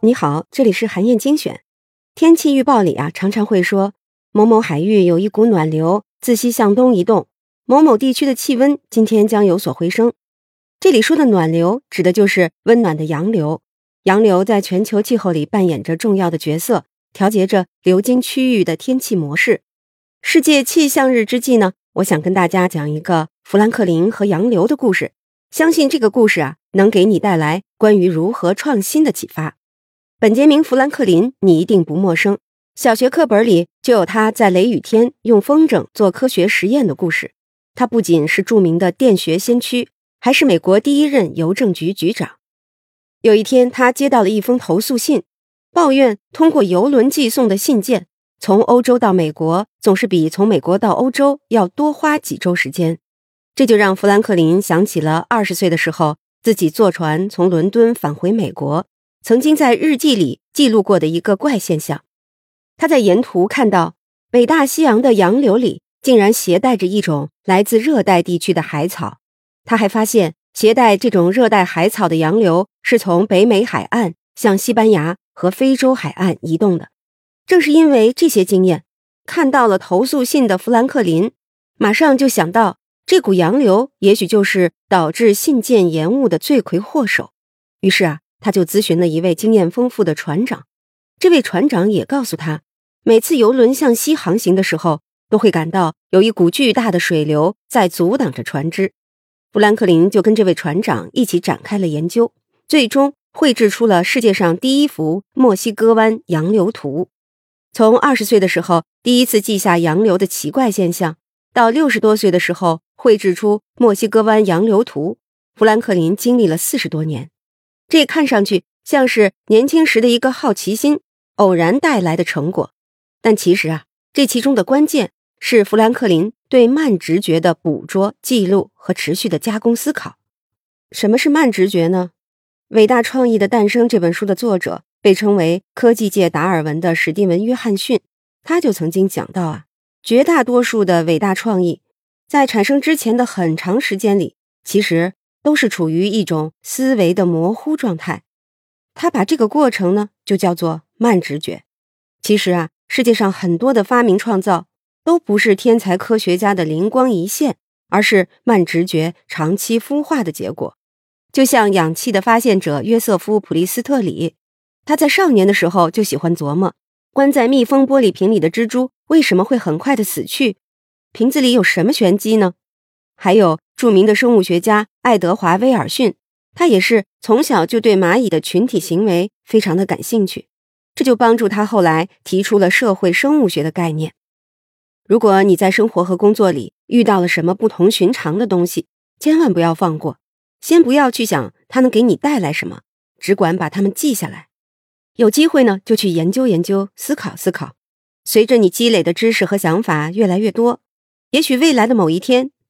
你好，这里是韩燕精选。天气预报里啊，常常会说某某海域有一股暖流自西向东移动，某某地区的气温今天将有所回升。这里说的暖流，指的就是温暖的洋流。洋流在全球气候里扮演着重要的角色，调节着流经区域的天气模式。世界气象日之际呢，我想跟大家讲一个富兰克林和洋流的故事。相信这个故事啊，能给你带来关于如何创新的启发。本杰明·富兰克林，你一定不陌生。小学课本里就有他在雷雨天用风筝做科学实验的故事。他不仅是著名的电学先驱，还是美国第一任邮政局局长。有一天，他接到了一封投诉信，抱怨通过邮轮寄送的信件从欧洲到美国总是比从美国到欧洲要多花几周时间。这就让富兰克林想起了二十岁的时候自己坐船从伦敦返回美国。曾经在日记里记录过的一个怪现象，他在沿途看到北大西洋的洋流里竟然携带着一种来自热带地区的海草。他还发现，携带这种热带海草的洋流是从北美海岸向西班牙和非洲海岸移动的。正是因为这些经验，看到了投诉信的富兰克林，马上就想到这股洋流也许就是导致信件延误的罪魁祸首。于是啊。他就咨询了一位经验丰富的船长，这位船长也告诉他，每次游轮向西航行的时候，都会感到有一股巨大的水流在阻挡着船只。富兰克林就跟这位船长一起展开了研究，最终绘制出了世界上第一幅墨西哥湾洋流图。从二十岁的时候第一次记下洋流的奇怪现象，到六十多岁的时候绘制出墨西哥湾洋流图，富兰克林经历了四十多年。这看上去像是年轻时的一个好奇心偶然带来的成果，但其实啊，这其中的关键是富兰克林对慢直觉的捕捉、记录和持续的加工思考。什么是慢直觉呢？《伟大创意的诞生》这本书的作者被称为科技界达尔文的史蒂文·约翰逊，他就曾经讲到啊，绝大多数的伟大创意在产生之前的很长时间里，其实。都是处于一种思维的模糊状态，他把这个过程呢就叫做慢直觉。其实啊，世界上很多的发明创造都不是天才科学家的灵光一现，而是慢直觉长期孵化的结果。就像氧气的发现者约瑟夫·普利斯特里，他在少年的时候就喜欢琢磨，关在密封玻璃瓶里的蜘蛛为什么会很快的死去，瓶子里有什么玄机呢？还有。著名的生物学家爱德华·威尔逊，他也是从小就对蚂蚁的群体行为非常的感兴趣，这就帮助他后来提出了社会生物学的概念。如果你在生活和工作里遇到了什么不同寻常的东西，千万不要放过，先不要去想它能给你带来什么，只管把它们记下来。有机会呢，就去研究研究，思考思考。随着你积累的知识和想法越来越多，也许未来的某一天。